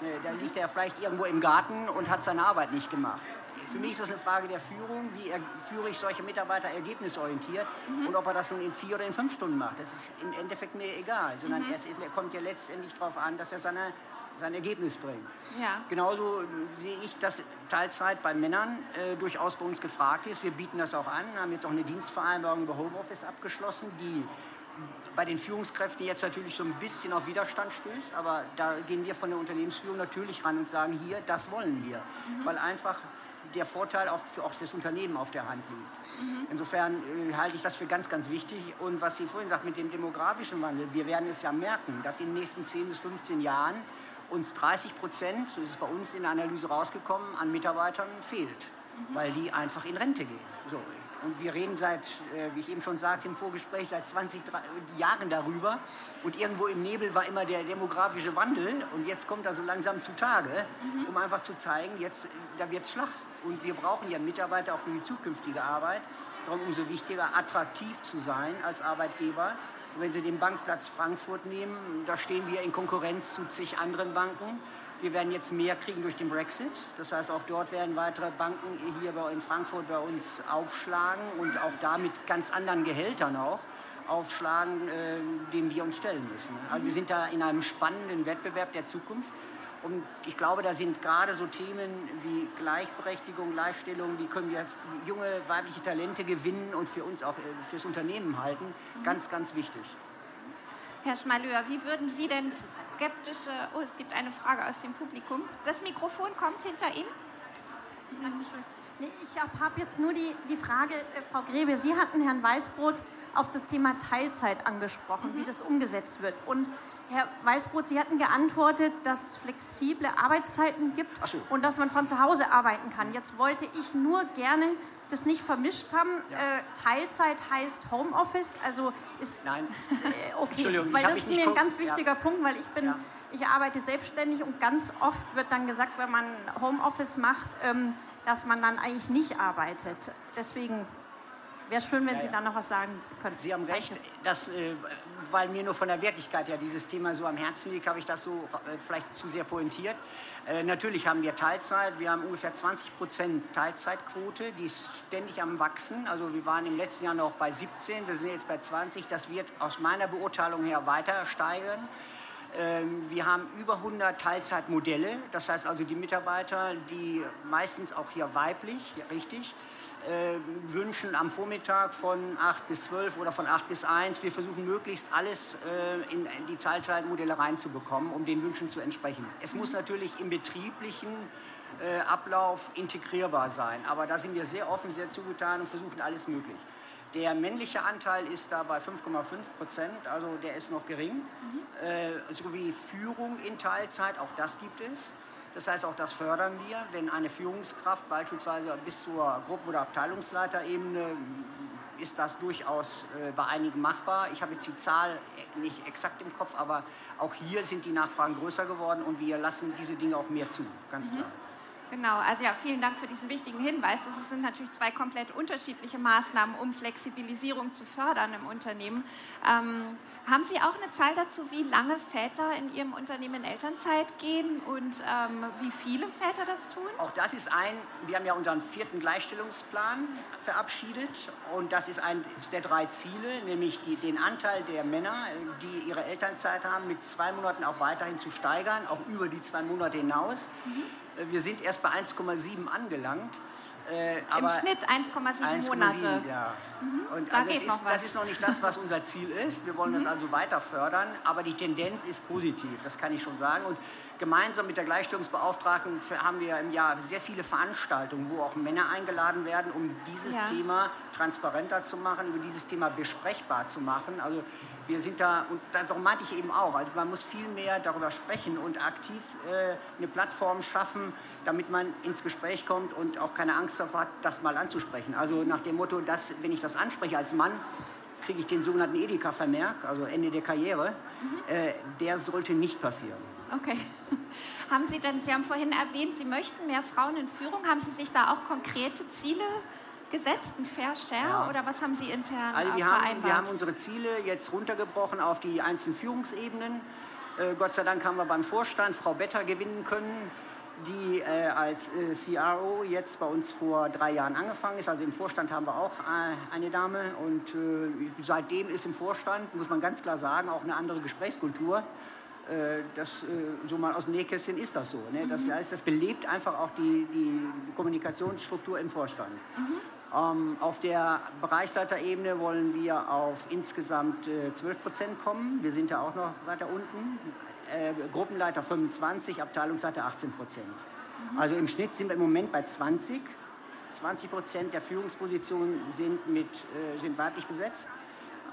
Ne, da liegt er vielleicht irgendwo im Garten und hat seine Arbeit nicht gemacht. Für mich ist das eine Frage der Führung. Wie führe ich solche Mitarbeiter ergebnisorientiert mhm. und ob er das nun in vier oder in fünf Stunden macht. Das ist im Endeffekt mir egal, sondern mhm. es kommt ja letztendlich darauf an, dass er seine sein Ergebnis bringen. Ja. Genauso sehe ich, dass Teilzeit bei Männern äh, durchaus bei uns gefragt ist. Wir bieten das auch an, haben jetzt auch eine Dienstvereinbarung über Homeoffice abgeschlossen, die bei den Führungskräften jetzt natürlich so ein bisschen auf Widerstand stößt, aber da gehen wir von der Unternehmensführung natürlich ran und sagen, hier, das wollen wir, mhm. weil einfach der Vorteil auch, für, auch fürs Unternehmen auf der Hand liegt. Mhm. Insofern äh, halte ich das für ganz, ganz wichtig. Und was Sie vorhin sagt mit dem demografischen Wandel, wir werden es ja merken, dass in den nächsten 10 bis 15 Jahren uns 30 Prozent, so ist es bei uns in der Analyse rausgekommen, an Mitarbeitern fehlt, mhm. weil die einfach in Rente gehen. So. Und wir reden seit, äh, wie ich eben schon sagte im Vorgespräch, seit 20 Jahren darüber. Und irgendwo im Nebel war immer der demografische Wandel. Und jetzt kommt er so langsam zutage, mhm. um einfach zu zeigen, jetzt, da wird es schlag. Und wir brauchen ja Mitarbeiter auch für die zukünftige Arbeit. Darum umso wichtiger, attraktiv zu sein als Arbeitgeber wenn Sie den Bankplatz Frankfurt nehmen, da stehen wir in Konkurrenz zu zig anderen Banken. Wir werden jetzt mehr kriegen durch den Brexit. Das heißt, auch dort werden weitere Banken hier in Frankfurt bei uns aufschlagen und auch da mit ganz anderen Gehältern auch aufschlagen, äh, dem wir uns stellen müssen. Also wir sind da in einem spannenden Wettbewerb der Zukunft. Und ich glaube, da sind gerade so Themen wie Gleichberechtigung, Gleichstellung, wie können wir junge weibliche Talente gewinnen und für uns auch äh, fürs Unternehmen halten, mhm. ganz, ganz wichtig. Herr Schmaleur, wie würden Sie denn skeptische, oh, es gibt eine Frage aus dem Publikum. Das Mikrofon kommt hinter Ihnen. Nee, ich habe hab jetzt nur die, die Frage, äh, Frau Grebe, Sie hatten Herrn Weißbrot auf das Thema Teilzeit angesprochen, mhm. wie das umgesetzt wird. Und Herr Weißbrot, Sie hatten geantwortet, dass es flexible Arbeitszeiten gibt so. und dass man von zu Hause arbeiten kann. Jetzt wollte ich nur gerne das nicht vermischt haben. Ja. Äh, Teilzeit heißt Homeoffice, also ist Nein. Äh, okay, weil das ist mir ein ganz wichtiger ja. Punkt, weil ich bin ja. ich arbeite selbstständig und ganz oft wird dann gesagt, wenn man Homeoffice macht, ähm, dass man dann eigentlich nicht arbeitet. Deswegen wäre schön, wenn ja, Sie da noch was sagen könnten. Sie haben recht, dass, äh, weil mir nur von der Wertigkeit her dieses Thema so am Herzen liegt, habe ich das so äh, vielleicht zu sehr pointiert. Äh, natürlich haben wir Teilzeit, wir haben ungefähr 20 Prozent Teilzeitquote, die ist ständig am Wachsen. Also wir waren im letzten Jahr noch bei 17, wir sind jetzt bei 20. Das wird aus meiner Beurteilung her weiter steigern. Ähm, wir haben über 100 Teilzeitmodelle, das heißt also die Mitarbeiter, die meistens auch hier weiblich, richtig, äh, wünschen am Vormittag von 8 bis 12 oder von 8 bis 1. Wir versuchen möglichst alles äh, in, in, die Teilzeitmodelle reinzubekommen, um den Wünschen zu entsprechen. Es muss natürlich im betrieblichen äh, Ablauf integrierbar sein, aber da sind wir sehr offen, sehr zugetan und versuchen alles möglich. Der männliche Anteil ist da bei 5,5 Prozent, also der ist noch gering. Mhm. Äh, sowie Führung in Teilzeit, auch das gibt es. Das heißt, auch das fördern wir, wenn eine Führungskraft beispielsweise bis zur Gruppen- oder Abteilungsleiterebene ist das durchaus äh, bei einigen machbar. Ich habe jetzt die Zahl nicht exakt im Kopf, aber auch hier sind die Nachfragen größer geworden und wir lassen diese Dinge auch mehr zu, ganz mhm. klar. Genau, also ja, vielen Dank für diesen wichtigen Hinweis. Das sind natürlich zwei komplett unterschiedliche Maßnahmen, um Flexibilisierung zu fördern im Unternehmen. Ähm, haben Sie auch eine Zahl dazu, wie lange Väter in Ihrem Unternehmen in Elternzeit gehen und ähm, wie viele Väter das tun? Auch das ist ein, wir haben ja unseren vierten Gleichstellungsplan verabschiedet und das ist eines der drei Ziele, nämlich die, den Anteil der Männer, die ihre Elternzeit haben, mit zwei Monaten auch weiterhin zu steigern, auch über die zwei Monate hinaus. Mhm. Wir sind erst bei 1,7 angelangt. Äh, Im Schnitt 1,7 Monate. Ja. Mhm. Und da also das, ist, das, ist, noch nicht das, was unser Ziel ist. Wir wollen mhm. das also weiter fördern, aber die Tendenz ist positiv, das kann ich schon sagen. Und gemeinsam mit der Gleichstellungsbeauftragten haben wir im Jahr sehr viele Veranstaltungen, wo auch Männer eingeladen werden, um dieses ja. Thema transparenter zu machen, über dieses Thema besprechbar zu machen. Also wir sind da, und darum meinte ich eben auch, also man muss viel mehr darüber sprechen und aktiv äh, eine Plattform schaffen, damit man ins Gespräch kommt und auch keine Angst davor hat, das mal anzusprechen. Also nach dem Motto, dass, wenn ich das anspreche als Mann, kriege ich den sogenannten Edeka-Vermerk, also Ende der Karriere. Mhm. Äh, der sollte nicht passieren. Okay. <laughs> Haben Sie denn, Sie haben vorhin erwähnt, Sie möchten mehr Frauen in Führung. Haben Sie sich da auch konkrete Ziele gesetzt, ein Fair Share ja. oder was haben Sie intern also wir vereinbart? Haben, wir haben unsere Ziele jetzt runtergebrochen auf die einzelnen Führungsebenen. Äh, Gott sei Dank haben wir beim Vorstand Frau Better gewinnen können, die äh, als äh, CRO jetzt bei uns vor drei Jahren angefangen ist. Also im Vorstand haben wir auch äh, eine Dame und äh, seitdem ist im Vorstand, muss man ganz klar sagen, auch eine andere Gesprächskultur. Äh, das, so mal aus dem Nähkästchen ist das so. Ne? Das mhm. heißt, das belebt einfach auch die, die Kommunikationsstruktur im Vorstand. Mhm. Ähm, auf der Bereichsleiterebene wollen wir auf insgesamt äh, 12 Prozent kommen. Wir sind da auch noch weiter unten. Äh, Gruppenleiter 25, Abteilungsleiter 18 Prozent. Mhm. Also im Schnitt sind wir im Moment bei 20. 20 Prozent der Führungspositionen sind, mit, äh, sind weiblich besetzt.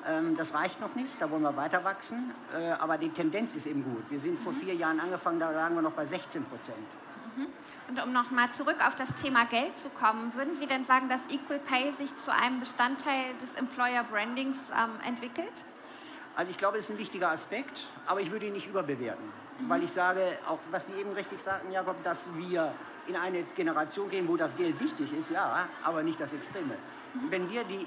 Ähm, das reicht noch nicht, da wollen wir weiter wachsen. Äh, aber die Tendenz ist eben gut. Wir sind vor mhm. vier Jahren angefangen, da lagen wir noch bei 16 Prozent. Mhm. Und um nochmal zurück auf das Thema Geld zu kommen, würden Sie denn sagen, dass Equal Pay sich zu einem Bestandteil des Employer Brandings ähm, entwickelt? Also ich glaube, es ist ein wichtiger Aspekt, aber ich würde ihn nicht überbewerten. Mhm. Weil ich sage, auch was Sie eben richtig sagten, Jakob, dass wir in eine Generation gehen, wo das Geld wichtig ist, ja, aber nicht das Extreme. Wenn wir die, äh,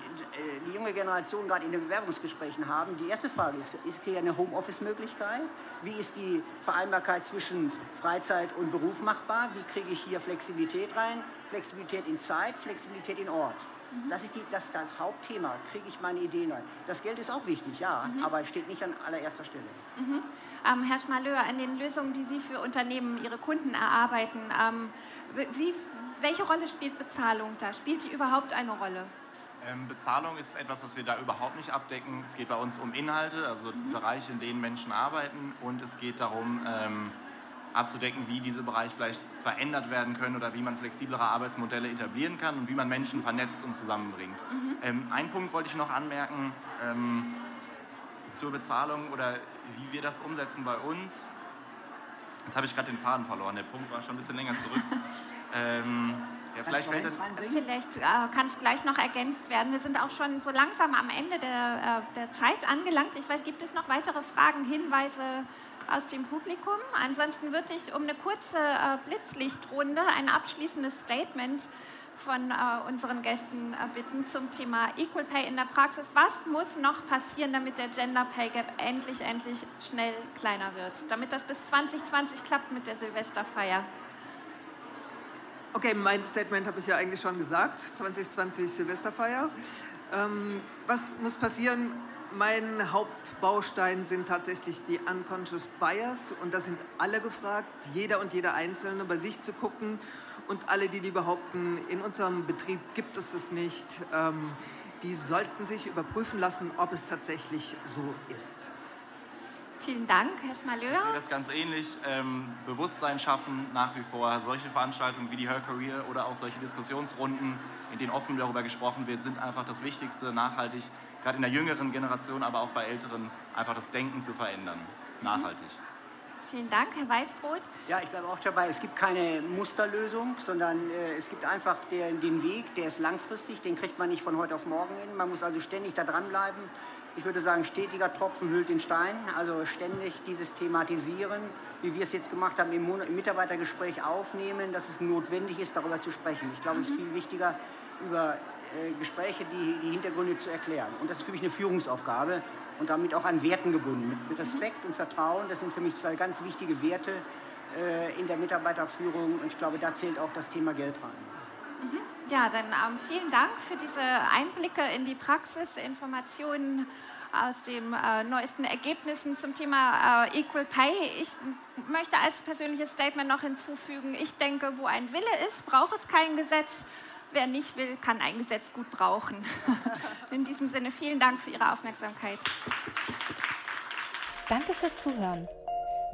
die junge Generation gerade in den Bewerbungsgesprächen haben, die erste Frage ist, ist hier eine Homeoffice-Möglichkeit? Wie ist die Vereinbarkeit zwischen Freizeit und Beruf machbar? Wie kriege ich hier Flexibilität rein? Flexibilität in Zeit, Flexibilität in Ort. Mhm. Das ist die, das, das Hauptthema. Kriege ich meine Ideen rein? Das Geld ist auch wichtig, ja, mhm. aber steht nicht an allererster Stelle. Mhm. Ähm, Herr Schmaleur, an den Lösungen, die Sie für Unternehmen, Ihre Kunden erarbeiten, ähm, wie, welche Rolle spielt Bezahlung da? Spielt die überhaupt eine Rolle? Ähm, Bezahlung ist etwas, was wir da überhaupt nicht abdecken. Es geht bei uns um Inhalte, also mhm. Bereiche, in denen Menschen arbeiten und es geht darum, ähm, abzudecken, wie diese Bereiche vielleicht verändert werden können oder wie man flexiblere Arbeitsmodelle etablieren kann und wie man Menschen vernetzt und zusammenbringt. Mhm. Ähm, einen Punkt wollte ich noch anmerken ähm, zur Bezahlung oder wie wir das umsetzen bei uns. Jetzt habe ich gerade den Faden verloren, der Punkt war schon ein bisschen länger zurück. <laughs> ähm, ja, vielleicht fällt das vielleicht äh, kann es gleich noch ergänzt werden. Wir sind auch schon so langsam am Ende der, äh, der Zeit angelangt. Ich weiß, gibt es noch weitere Fragen, Hinweise aus dem Publikum? Ansonsten würde ich um eine kurze äh, Blitzlichtrunde ein abschließendes Statement von äh, unseren Gästen äh, bitten zum Thema Equal Pay in der Praxis. Was muss noch passieren, damit der Gender Pay Gap endlich, endlich schnell kleiner wird? Damit das bis 2020 klappt mit der Silvesterfeier? Okay, mein Statement habe ich ja eigentlich schon gesagt. 2020 Silvesterfeier. Ähm, was muss passieren? Mein Hauptbaustein sind tatsächlich die Unconscious Bias und da sind alle gefragt, jeder und jeder Einzelne bei sich zu gucken und alle, die, die behaupten, in unserem Betrieb gibt es es nicht, ähm, die sollten sich überprüfen lassen, ob es tatsächlich so ist. Vielen Dank, Herr Schmaleur. Ich sehe das ganz ähnlich. Ähm, Bewusstsein schaffen nach wie vor. Solche Veranstaltungen wie die Her Career oder auch solche Diskussionsrunden, in denen offen darüber gesprochen wird, sind einfach das Wichtigste, nachhaltig, gerade in der jüngeren Generation, aber auch bei Älteren, einfach das Denken zu verändern. Nachhaltig. Mhm. Vielen Dank, Herr Weißbrot. Ja, ich bleibe auch dabei. Es gibt keine Musterlösung, sondern äh, es gibt einfach der, den Weg, der ist langfristig, den kriegt man nicht von heute auf morgen hin. Man muss also ständig da dranbleiben. Ich würde sagen, stetiger Tropfen hüllt den Stein, also ständig dieses Thematisieren, wie wir es jetzt gemacht haben, im, im Mitarbeitergespräch aufnehmen, dass es notwendig ist, darüber zu sprechen. Ich glaube, mhm. es ist mhm. viel wichtiger, über Gespräche die, die Hintergründe zu erklären. Und das ist für mich eine Führungsaufgabe und damit auch an Werten gebunden. Mit, mit Respekt und Vertrauen, das sind für mich zwei ganz wichtige Werte äh, in der Mitarbeiterführung und ich glaube, da zählt auch das Thema Geld rein. Mhm. Ja, dann ähm, vielen Dank für diese Einblicke in die Praxis, Informationen aus den äh, neuesten Ergebnissen zum Thema äh, Equal Pay. Ich möchte als persönliches Statement noch hinzufügen, ich denke, wo ein Wille ist, braucht es kein Gesetz. Wer nicht will, kann ein Gesetz gut brauchen. <laughs> In diesem Sinne vielen Dank für Ihre Aufmerksamkeit. Danke fürs Zuhören.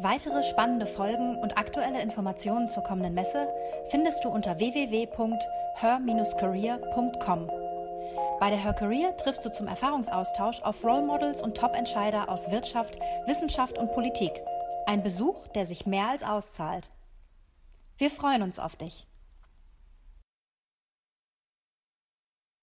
Weitere spannende Folgen und aktuelle Informationen zur kommenden Messe findest du unter www.her-career.com. Bei der Her Career triffst du zum Erfahrungsaustausch auf Role Models und Top-Entscheider aus Wirtschaft, Wissenschaft und Politik. Ein Besuch, der sich mehr als auszahlt. Wir freuen uns auf dich.